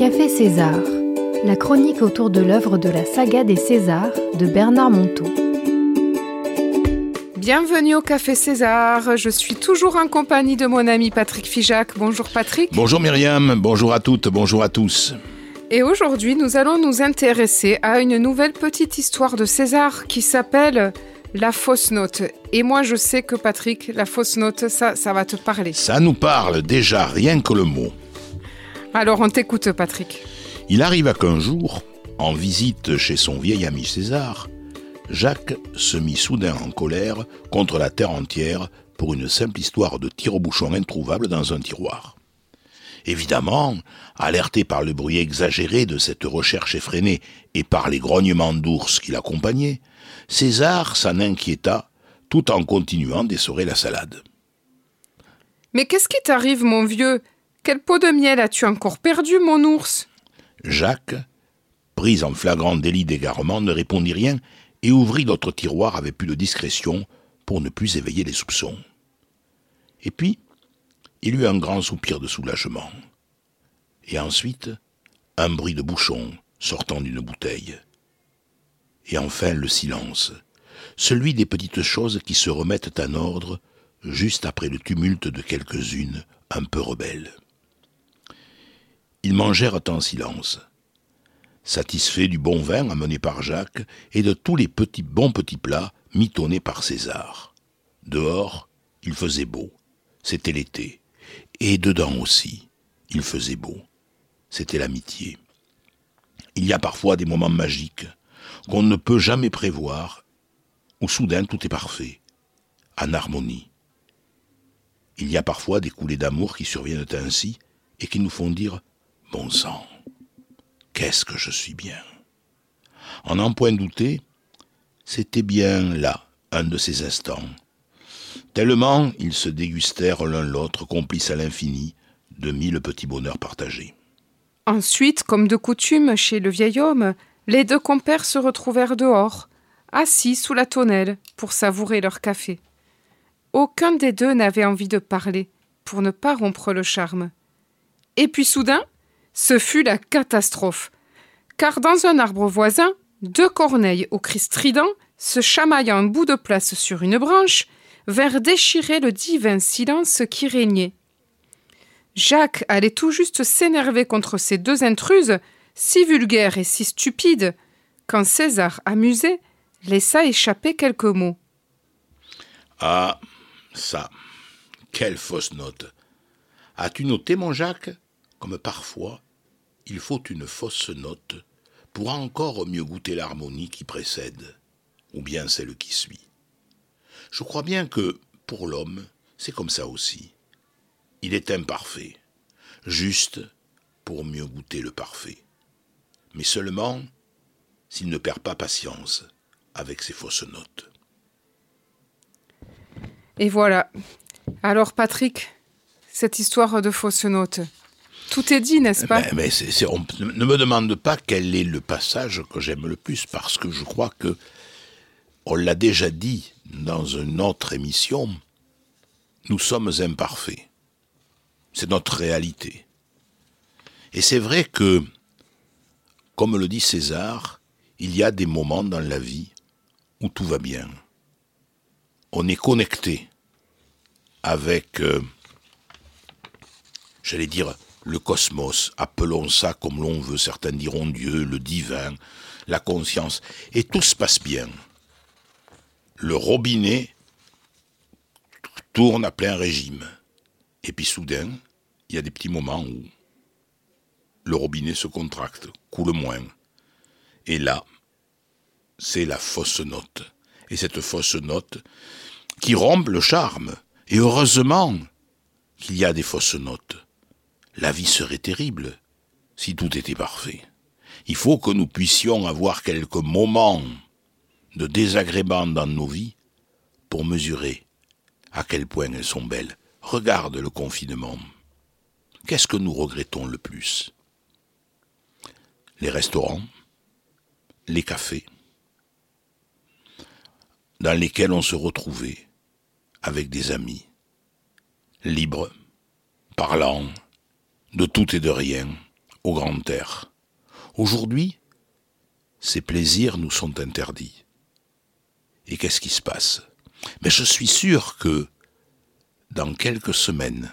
Café César, la chronique autour de l'œuvre de la saga des Césars de Bernard Monteau. Bienvenue au Café César. Je suis toujours en compagnie de mon ami Patrick Fijac. Bonjour Patrick. Bonjour Myriam, bonjour à toutes, bonjour à tous. Et aujourd'hui, nous allons nous intéresser à une nouvelle petite histoire de César qui s'appelle La fausse note. Et moi, je sais que Patrick, la fausse note, ça, ça va te parler. Ça nous parle déjà, rien que le mot. Alors, on t'écoute, Patrick. Il arriva qu'un jour, en visite chez son vieil ami César, Jacques se mit soudain en colère contre la terre entière pour une simple histoire de tire-bouchon introuvable dans un tiroir. Évidemment, alerté par le bruit exagéré de cette recherche effrénée et par les grognements d'ours qui l'accompagnaient, César s'en inquiéta tout en continuant d'essorer la salade. Mais qu'est-ce qui t'arrive, mon vieux? Quel pot de miel as-tu encore perdu, mon ours? Jacques, pris en flagrant délit d'égarement, ne répondit rien et ouvrit notre tiroir avec plus de discrétion pour ne plus éveiller les soupçons. Et puis, il eut un grand soupir de soulagement. Et ensuite, un bruit de bouchon sortant d'une bouteille. Et enfin le silence, celui des petites choses qui se remettent en ordre juste après le tumulte de quelques-unes un peu rebelles. Ils mangèrent en silence, satisfaits du bon vin amené par Jacques et de tous les petits bons petits plats mitonnés par César. Dehors, il faisait beau, c'était l'été, et dedans aussi, il faisait beau, c'était l'amitié. Il y a parfois des moments magiques qu'on ne peut jamais prévoir, où soudain tout est parfait, en harmonie. Il y a parfois des coulées d'amour qui surviennent ainsi et qui nous font dire Bon sang, qu'est-ce que je suis bien. En n'en point douter, c'était bien là un de ces instants. Tellement ils se dégustèrent l'un l'autre, complices à l'infini, de mille petits bonheurs partagés. Ensuite, comme de coutume chez le vieil homme, les deux compères se retrouvèrent dehors, assis sous la tonnelle, pour savourer leur café. Aucun des deux n'avait envie de parler, pour ne pas rompre le charme. Et puis soudain, ce fut la catastrophe. Car dans un arbre voisin, deux corneilles au cri strident, se chamaillant un bout de place sur une branche, vinrent déchirer le divin silence qui régnait. Jacques allait tout juste s'énerver contre ces deux intruses, si vulgaires et si stupides, quand César, amusé, laissa échapper quelques mots. Ah, ça, quelle fausse note. As-tu noté, mon Jacques, comme parfois il faut une fausse note pour encore mieux goûter l'harmonie qui précède, ou bien celle qui suit. Je crois bien que, pour l'homme, c'est comme ça aussi. Il est imparfait, juste pour mieux goûter le parfait. Mais seulement s'il ne perd pas patience avec ses fausses notes. Et voilà. Alors Patrick, cette histoire de fausses notes, tout est dit, n'est-ce pas mais, on ne me demande pas quel est le passage que j'aime le plus, parce que je crois que on l'a déjà dit dans une autre émission, nous sommes imparfaits. C'est notre réalité. Et c'est vrai que, comme le dit César, il y a des moments dans la vie où tout va bien. On est connecté avec, euh, j'allais dire, le cosmos, appelons ça comme l'on veut, certains diront Dieu, le divin, la conscience, et tout se passe bien. Le robinet tourne à plein régime. Et puis soudain, il y a des petits moments où le robinet se contracte, coule moins. Et là, c'est la fausse note. Et cette fausse note qui rompt le charme. Et heureusement qu'il y a des fausses notes la vie serait terrible si tout était parfait. Il faut que nous puissions avoir quelques moments de désagrément dans nos vies pour mesurer à quel point elles sont belles. Regarde le confinement. Qu'est-ce que nous regrettons le plus? Les restaurants, les cafés, dans lesquels on se retrouvait avec des amis, libres, parlant, de tout et de rien, au grand air. Aujourd'hui, ces plaisirs nous sont interdits. Et qu'est-ce qui se passe? Mais je suis sûr que dans quelques semaines,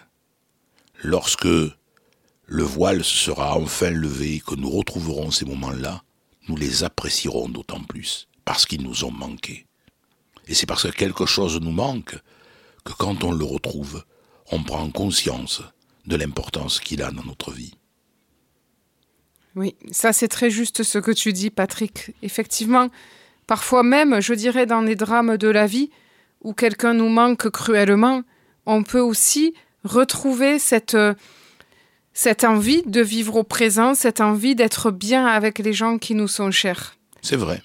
lorsque le voile sera enfin levé et que nous retrouverons ces moments-là, nous les apprécierons d'autant plus, parce qu'ils nous ont manqué. Et c'est parce que quelque chose nous manque que quand on le retrouve, on prend conscience de l'importance qu'il a dans notre vie. Oui, ça c'est très juste ce que tu dis, Patrick. Effectivement, parfois même, je dirais, dans les drames de la vie, où quelqu'un nous manque cruellement, on peut aussi retrouver cette, cette envie de vivre au présent, cette envie d'être bien avec les gens qui nous sont chers. C'est vrai,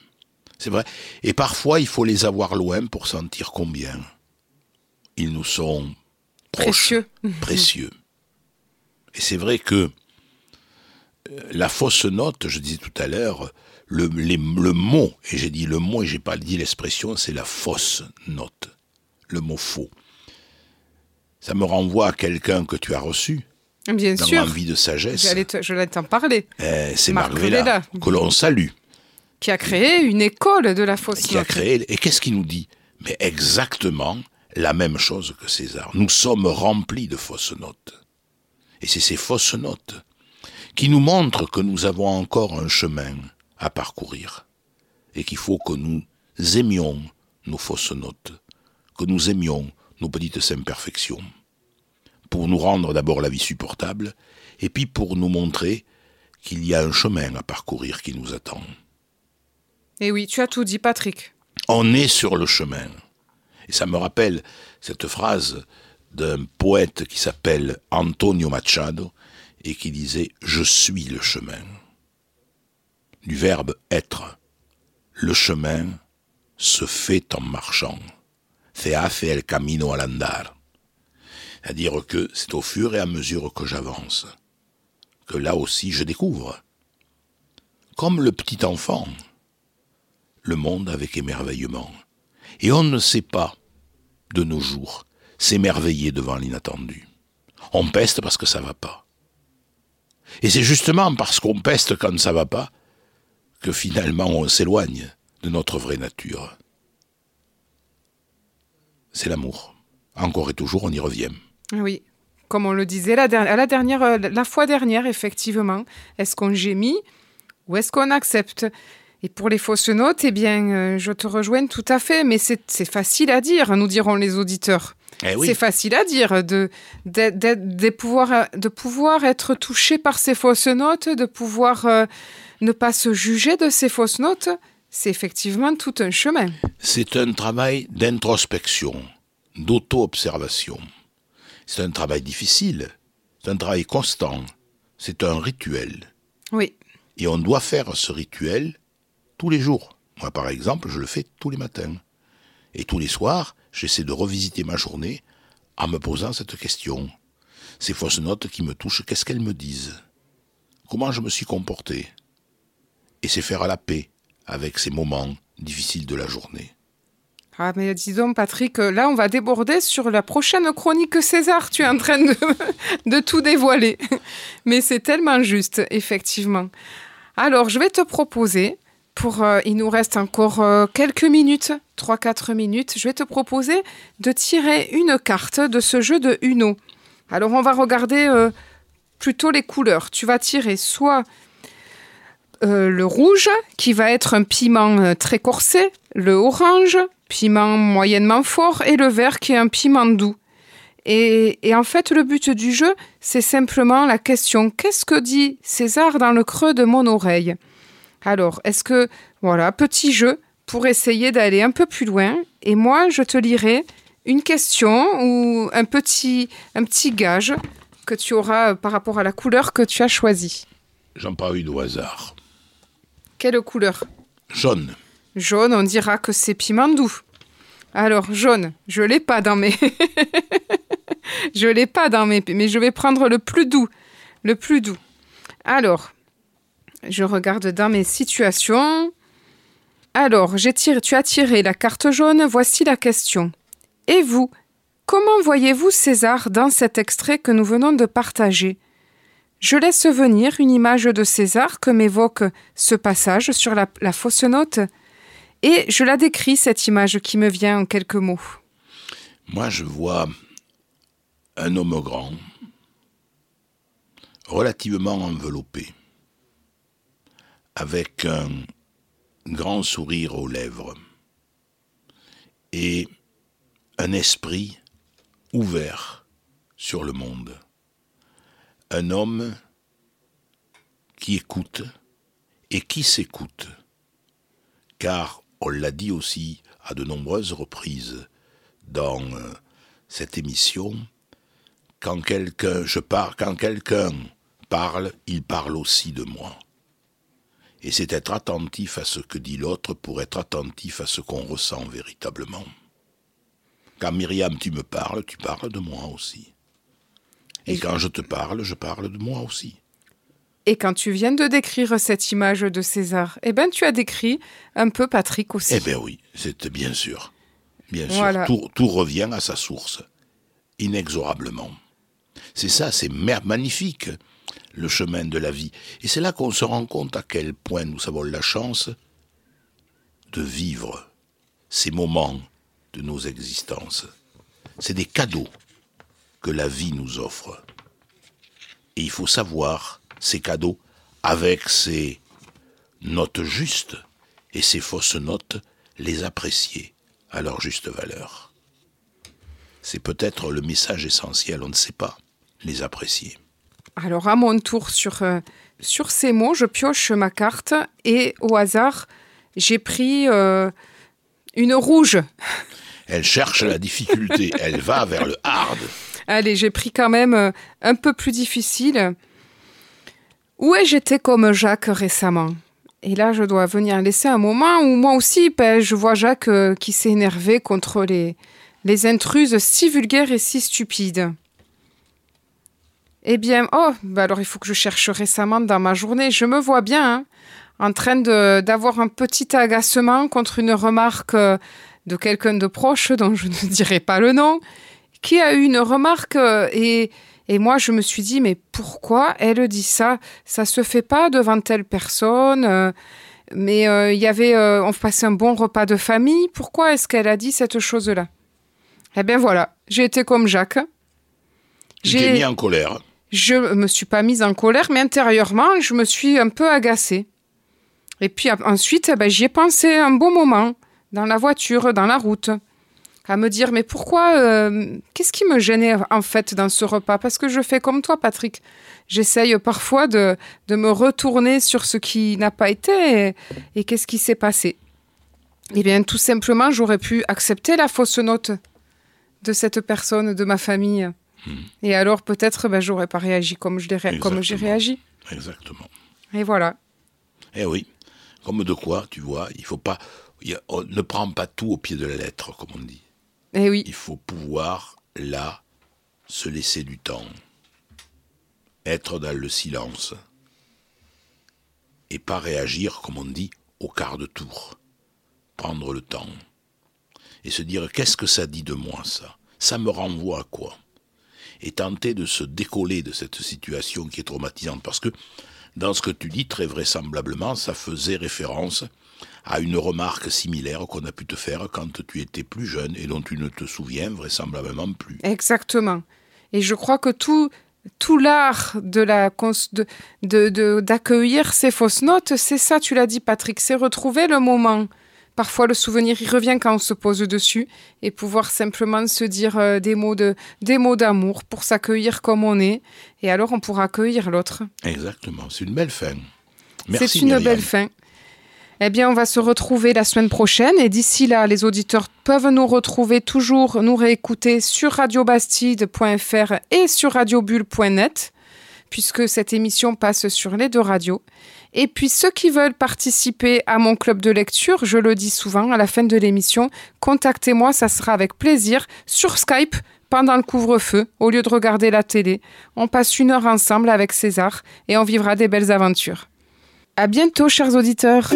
c'est vrai. Et parfois, il faut les avoir loin pour sentir combien ils nous sont précieux. précieux. Et c'est vrai que euh, la fausse note, je disais tout à l'heure, le, le, mot, et j'ai dit le mot et j'ai pas dit l'expression, c'est la fausse note, le mot faux. Ça me renvoie à quelqu'un que tu as reçu. Bien dans sûr. Envie de sagesse. je vais t'en parler. Eh, c'est Marguerite que l'on salue. Qui a créé une école de la fausse qui note. A créé, et qu'est-ce qu'il nous dit? Mais exactement la même chose que César. Nous sommes remplis de fausses notes. Et c'est ces fausses notes qui nous montrent que nous avons encore un chemin à parcourir et qu'il faut que nous aimions nos fausses notes, que nous aimions nos petites imperfections, pour nous rendre d'abord la vie supportable, et puis pour nous montrer qu'il y a un chemin à parcourir qui nous attend. Et oui, tu as tout dit, Patrick. On est sur le chemin. Et ça me rappelle cette phrase d'un poète qui s'appelle Antonio Machado et qui disait Je suis le chemin. Du verbe être. Le chemin se fait en marchant. Se hace el camino al andar. C'est-à-dire que c'est au fur et à mesure que j'avance que là aussi je découvre. Comme le petit enfant, le monde avec émerveillement. Et on ne sait pas, de nos jours, s'émerveiller devant l'inattendu. On peste parce que ça va pas. Et c'est justement parce qu'on peste quand ça va pas que finalement on s'éloigne de notre vraie nature. C'est l'amour. Encore et toujours, on y revient. Oui, comme on le disait la, euh, fois dernière, effectivement. Est-ce qu'on gémit ou est-ce qu'on accepte? Et pour les fausses notes, eh bien, euh, je te rejoins tout à fait, mais c'est facile à dire, nous diront les auditeurs. Eh oui. C'est facile à dire de, de, de, de, pouvoir, de pouvoir être touché par ces fausses notes, de pouvoir euh, ne pas se juger de ces fausses notes. C'est effectivement tout un chemin. C'est un travail d'introspection, d'auto-observation. C'est un travail difficile, c'est un travail constant, c'est un rituel. Oui. Et on doit faire ce rituel tous les jours. Moi, par exemple, je le fais tous les matins. Et tous les soirs, j'essaie de revisiter ma journée en me posant cette question. Ces fausses notes qui me touchent, qu'est-ce qu'elles me disent? Comment je me suis comporté? Et c'est faire la paix avec ces moments difficiles de la journée. Ah, mais dis donc, Patrick, là, on va déborder sur la prochaine chronique César. Tu es en train de, de tout dévoiler. Mais c'est tellement juste, effectivement. Alors, je vais te proposer, pour, euh, il nous reste encore euh, quelques minutes, 3-4 minutes, je vais te proposer de tirer une carte de ce jeu de Uno. Alors, on va regarder euh, plutôt les couleurs. Tu vas tirer soit le rouge, qui va être un piment très corsé, le orange, piment moyennement fort, et le vert, qui est un piment doux. Et en fait, le but du jeu, c'est simplement la question qu'est-ce que dit César dans le creux de mon oreille? Alors, est-ce que, voilà, petit jeu pour essayer d'aller un peu plus loin, et moi, je te lirai une question ou un petit, un petit gage que tu auras par rapport à la couleur que tu as choisie. J'en parle eu au hasard. Quelle couleur? Jaune. Jaune, on dira que c'est piment doux. Alors, jaune, je l'ai pas dans mes. je l'ai pas dans mes. Mais je vais prendre le plus doux. Le plus doux. Alors, je regarde dans mes situations. Alors, tu as tiré la carte jaune. Voici la question. Et vous Comment voyez-vous César dans cet extrait que nous venons de partager? Je laisse venir une image de César que m'évoque ce passage sur la fausse note et je la décris, cette image qui me vient en quelques mots. Moi, je vois un homme grand, relativement enveloppé, avec un grand sourire aux lèvres et un esprit ouvert sur le monde. Un homme qui écoute et qui s'écoute, car on l'a dit aussi à de nombreuses reprises dans euh, cette émission, quand quelqu'un je quand quelqu'un parle, il parle aussi de moi. Et c'est être attentif à ce que dit l'autre pour être attentif à ce qu'on ressent véritablement. Quand Myriam, tu me parles, tu parles de moi aussi. Et, quand je te parle, je parle de moi aussi. Et quand tu viens de décrire cette image de César, eh ben tu as décrit un peu Patrick aussi. Eh bien oui, c'est bien sûr. Bien sûr, tout, tout, revient à sa source, inexorablement. C'est ça, c'est magnifique le chemin de la vie. Et c'est là qu'on se rend compte à quel point nous avons la chance de vivre ces moments de nos existences. C'est des cadeaux que la vie nous offre. Et il faut savoir ces cadeaux avec ces notes justes et ces fausses notes, les apprécier à leur juste valeur. C'est peut-être le message essentiel, on ne sait pas, les apprécier. Alors à mon tour sur, euh, sur ces mots, je pioche ma carte et au hasard, j'ai pris euh, une rouge. Elle cherche la difficulté, elle va vers le hard. Allez, j'ai pris quand même euh, un peu plus difficile. Où ai-je été comme Jacques récemment? Et là, je dois venir laisser un moment où moi aussi, ben, je vois Jacques qui s'est énervé contre les, les intruses si vulgaires et si stupides. Eh bien, oh, bah alors il faut que je cherche récemment dans ma journée. Je me vois bien hein, en train d'avoir un petit agacement contre une remarque euh, de quelqu'un de proche dont je ne dirai pas le nom, qui a eu une remarque euh, et, et moi je me suis dit mais pourquoi elle dit ça? Ça se fait pas devant telle personne. Euh, mais il y avait, on passait un bon repas de famille. Pourquoi est-ce qu'elle a dit cette chose-là? Eh bien voilà, j'ai été comme Jacques. J'ai mis en colère je me suis pas mise en colère, mais intérieurement, je me suis un peu agacée. Et puis ensuite, eh ben, j'y ai pensé un bon moment, dans la voiture, dans la route, à me dire, mais pourquoi, euh, qu'est-ce qui me gênait en fait dans ce repas? Parce que je fais comme toi, Patrick. J'essaye parfois de, de, me retourner sur ce qui n'a pas été et, et qu'est-ce qui s'est passé. Eh bien, tout simplement, j'aurais pu accepter la fausse note de cette personne, de ma famille. Et alors, peut-être, ben, j'aurais pas réagi comme j'ai réagi. Exactement. Et voilà. Eh oui. Comme de quoi, tu vois, il faut pas. on ne prend pas tout au pied de la lettre, comme on dit. Eh oui. Il faut pouvoir, là, se laisser du temps. Être dans le silence. Et pas réagir, comme on dit, au quart de tour. Prendre le temps. Et se dire, qu'est-ce que ça dit de moi, ça? Ça me renvoie à quoi? Et tenter de se décoller de cette situation qui est traumatisante. Parce que dans ce que tu dis, très vraisemblablement, ça faisait référence à une remarque similaire qu'on a pu te faire quand tu étais plus jeune et dont tu ne te souviens vraisemblablement plus. Exactement. Et je crois que tout, tout l'art de la de, d'accueillir ces fausses notes, c'est ça, tu l'as dit Patrick, c'est retrouver le moment Parfois, le souvenir, il revient quand on se pose dessus et pouvoir simplement se dire euh, des mots de, des mots d'amour pour s'accueillir comme on est. Et alors, on pourra accueillir l'autre. Exactement. C'est une belle fin. C'est une belle fin. Eh bien, on va se retrouver la semaine prochaine. Et d'ici là, les auditeurs peuvent nous retrouver toujours, nous réécouter sur radiobastide.fr et sur radiobulle.net, puisque cette émission passe sur les deux radios. Et puis ceux qui veulent participer à mon club de lecture, je le dis souvent à la fin de l'émission, contactez-moi, ça sera avec plaisir sur Skype pendant le couvre-feu, au lieu de regarder la télé. On passe une heure ensemble avec César et on vivra des belles aventures. À bientôt, chers auditeurs.